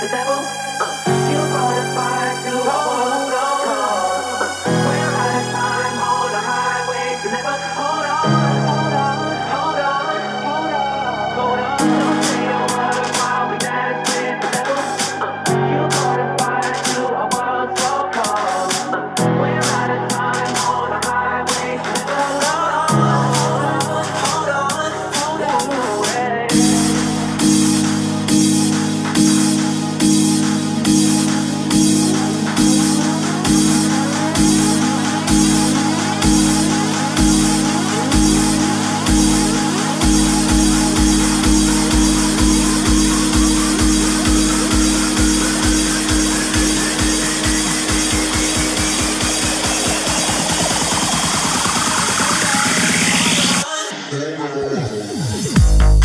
the devil. Oh.